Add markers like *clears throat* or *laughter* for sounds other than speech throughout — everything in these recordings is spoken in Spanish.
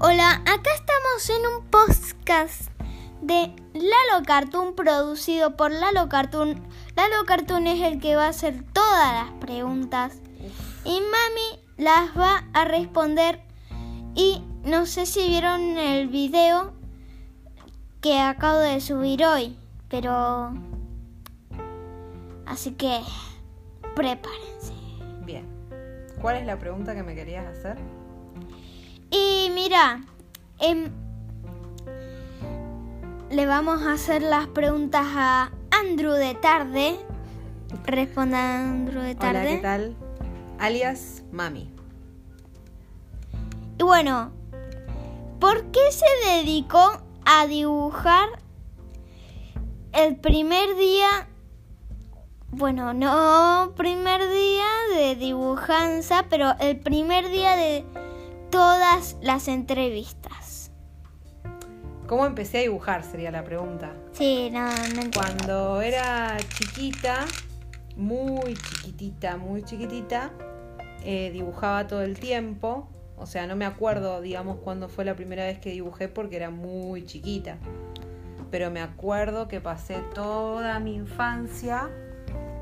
Hola, acá estamos en un podcast de Lalo Cartoon producido por Lalo Cartoon. Lalo Cartoon es el que va a hacer todas las preguntas y Mami las va a responder. Y no sé si vieron el video que acabo de subir hoy, pero... Así que prepárense. Bien. ¿Cuál es la pregunta que me querías hacer? Y mira, em, le vamos a hacer las preguntas a Andrew de tarde. Responda Andrew de tarde. Hola, ¿qué tal? Alias Mami. Y bueno, ¿por qué se dedicó a dibujar el primer día? Bueno, no primer día de dibujanza, pero el primer día de todas las entrevistas. ¿Cómo empecé a dibujar? Sería la pregunta. Sí, no, no entiendo. Cuando era chiquita, muy chiquitita, muy chiquitita, eh, dibujaba todo el tiempo. O sea, no me acuerdo, digamos, cuándo fue la primera vez que dibujé porque era muy chiquita. Pero me acuerdo que pasé toda mi infancia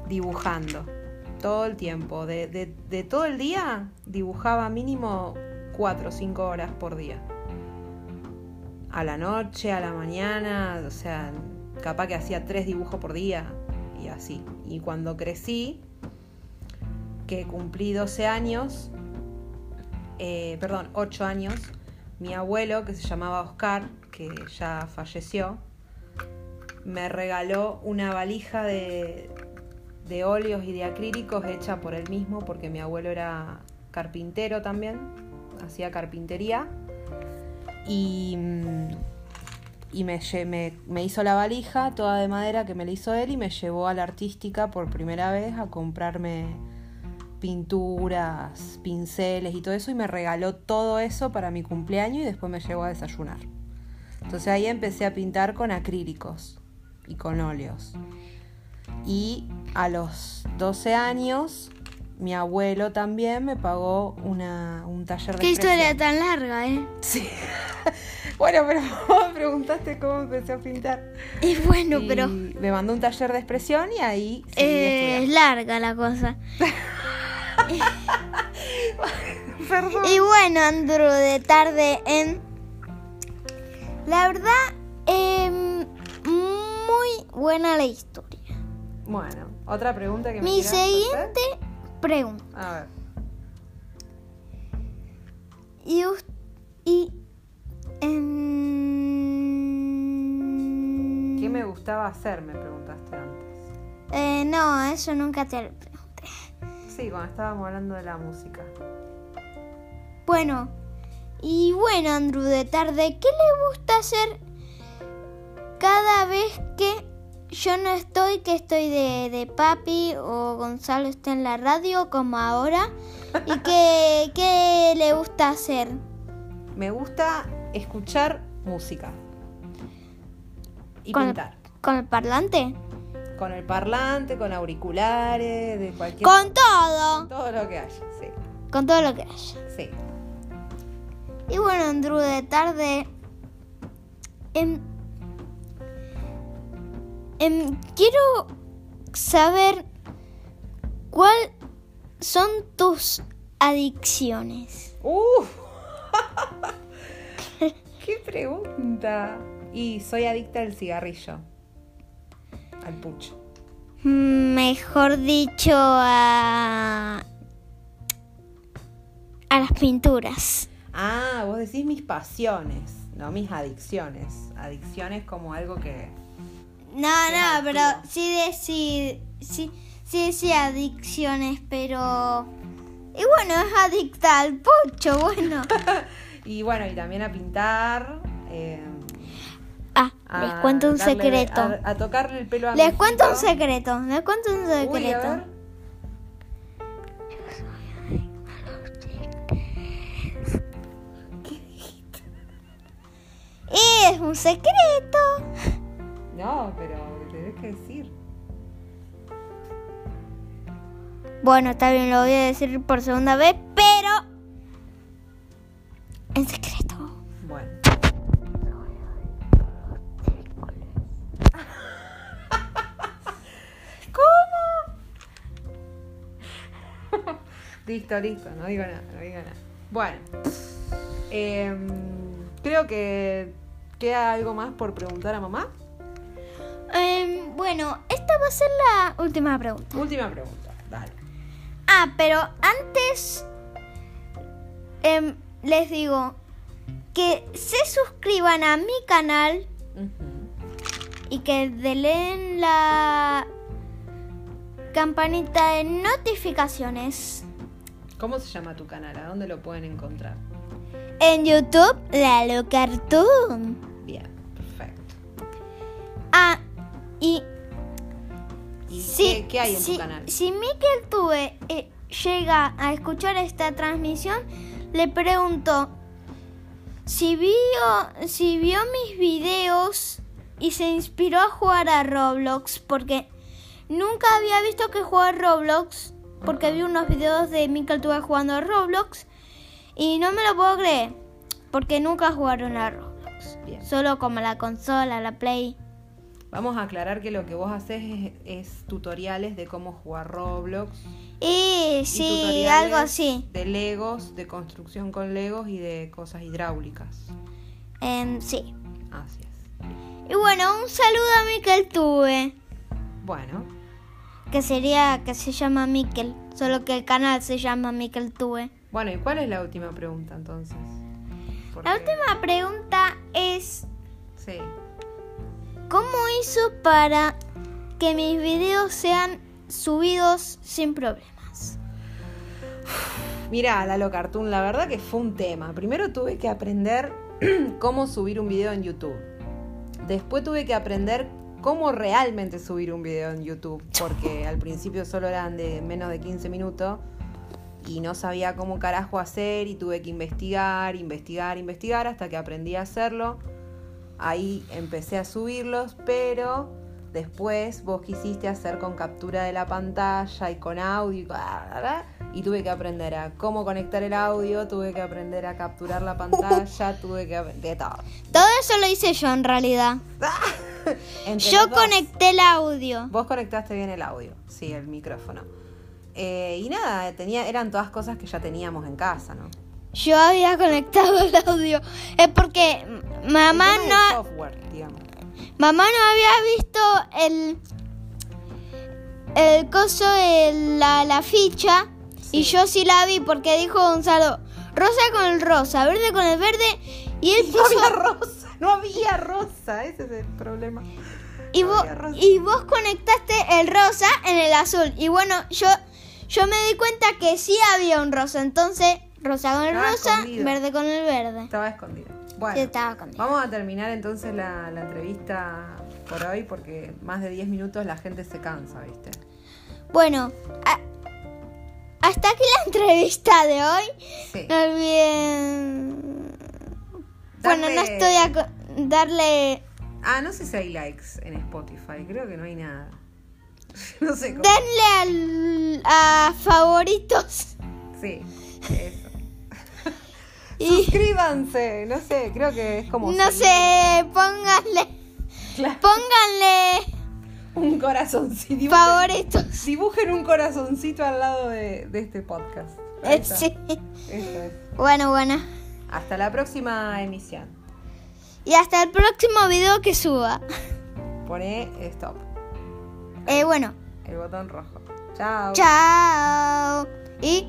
dibujando. Todo el tiempo. De, de- de todo el día dibujaba mínimo 4 o 5 horas por día. A la noche, a la mañana, o sea, capaz que hacía tres dibujos por día y así. Y cuando crecí, que cumplí 12 años, eh, perdón, 8 años, mi abuelo, que se llamaba Oscar, que ya falleció, me regaló una valija de, de óleos y de acrílicos hecha por él mismo, porque mi abuelo era carpintero también, hacía carpintería. Y, mm, y me, me- me hizo la valija toda de madera que me la hizo él y me llevó a la artística por primera vez a comprarme pinturas, pinceles y todo eso y me regaló todo eso para mi cumpleaños y después me llevó a desayunar. Entonces ahí empecé a pintar con acrílicos y con óleos. Y a los 12 años mi abuelo también me pagó una, un taller de Qué historia tan larga, ¿eh? Sí. *laughs* bueno, pero vos me preguntaste cómo empecé a pintar. Y bueno, Y pero me mandó un taller de expresión y ahí eh, es larga la cosa. *laughs* Perdón. Y bueno, Andrew, de tarde en... La verdad, em, muy buena la historia. Bueno, otra pregunta que me Mi hacer. Pregunta. A ver. Y... y em, ¿Qué me gustaba hacer? Me preguntaste antes. eh, no, eso nunca te lo pregunté. Sí, cuando estábamos hablando de la música. Bueno, y bueno, Andrew, de tarde, ¿qué le gusta hacer cada vez que yo no estoy, que estoy de, de papi o Gonzalo está en la radio como ahora? ¿Y *laughs* qué, qué le gusta hacer? Me gusta escuchar música. Y ¿Con el- pintar. ¿Con el parlante? Con el parlante, con auriculares, de cualquier Con todo. todo lo que haya, sí. Con todo lo que haya. Sí. Y bueno, Andrew, de tarde. em, em, quiero saber cuál son tus adicciones. ¡Uf! *laughs* ¡Qué pregunta! Y soy adicta al cigarrillo. Al pucho. Mejor dicho, a. a las pinturas. Ah, vos decís mis pasiones, no mis adicciones. Adicciones como algo que. No, no, pero sí decir. Sí, sí decía adicciones, pero. Y bueno, es adicta al pucho, *laughs* bueno. *laughs* Y bueno, y también a pintar. eh, Ah, a les cuento un darle- secreto. A, a tocarle el pelo a Les cuento un secreto. Les cuento un Uy, a secreto. ver. Es un secreto. No, pero me tenés que decir. Bueno, está bien, lo voy a decir por segunda vez, pero. En secreto. Bueno. ¿Cómo? *laughs* listo, listo, no digo nada, no digo nada. Bueno. Em, creo que queda algo más por preguntar a mamá. Bueno, esta va a ser la última pregunta. Última pregunta, dale. Ah, pero antes em, les digo que se suscriban a mi canal y que den la campanita de notificaciones. ¿Cómo se llama tu canal? ¿A dónde lo pueden encontrar? En YouTube, Lalo Cartoon. Y ¿Y si, qué, qué hay en si, tu canal? si Miquel Tuve eh, llega a escuchar esta transmisión, le pregunto si vio, si vio mis videos y se inspiró a jugar a Roblox, porque nunca había visto que jugaba a Roblox, porque vi unos videos de Miquel Tuve jugando a Roblox y no me lo puedo creer, porque nunca jugaron a Roblox, Bien. solo como la consola, la Play. Vamos a aclarar que lo que vos haces es, es tutoriales de cómo jugar Roblox. Y y sí, algo así. De Legos, de construcción con Legos y de cosas hidráulicas. Em, sí. Así es. Y bueno, un saludo a Miquel Tuve, Bueno, que sería, que se llama Miquel, solo que el canal se llama Miquel Tuve. bueno, ¿y cuál es la última pregunta entonces? Porque- La última pregunta es, Sí. ¿Cómo hizo para que mis videos sean subidos sin problemas? Mira, Lalo Cartoon, la verdad que fue un tema. Primero tuve que aprender *clears throat* cómo subir un video en YouTube. Después tuve que aprender cómo realmente subir un video en YouTube, porque al principio solo eran de menos de 15 minutos y no sabía cómo carajo hacer y tuve que investigar, investigar, investigar hasta que aprendí a hacerlo. Ahí empecé a subirlos, pero después vos quisiste hacer con captura de la pantalla y con audio y, tuve que aprender a cómo conectar el audio, tuve que aprender a capturar la pantalla, *laughs* tuve que aprender de todo. Todo eso lo hice yo en realidad. *laughs* Yo conecté el audio. Vos conectaste bien el audio, sí, el micrófono. Eh, y nada, tenía, eran todas cosas que ya teníamos en casa, ¿no? Yo había conectado el audio. Es porque mamá El no, software. Mamá no había visto el el coso de la, la ficha y yo sí la vi porque dijo Gonzalo rosa con el rosa, verde con el verde y él *laughs* No puso había rosa, no había rosa, ese es el problema. y no vos y vos conectaste el rosa en el azul y bueno yo yo me di cuenta que sí había un rosa entonces rosa con el Estaba rosa, escondido. verde con el verde. Estaba escondido. Bueno, Sí, estaba escondido. vamos a terminar entonces la, la entrevista por hoy porque más de 10 minutos la gente se cansa, ¿viste? Bueno, a- hasta aquí la *laughs* entrevista de hoy. Sí. No olviden. Bueno, no Darle- estoy a co- darle. Ah, no sé si hay likes en Spotify, creo que no hay nada. *laughs* No sé cómo. Denle al, a favoritos. Sí, *laughs* eso. Y Suscríbanse, no sé, creo que es como. no sé, pónganle. Claro, Pónganle un corazoncito. Dibujen, favoritos. dibujen un corazoncito al lado de, de este podcast. Ahí Eh, está. sí. Eso es. Bueno, bueno. Hasta la próxima emisión. Y hasta el próximo video que suba. Pone stop, Eh, bueno. el botón rojo. Chao. Chao. Y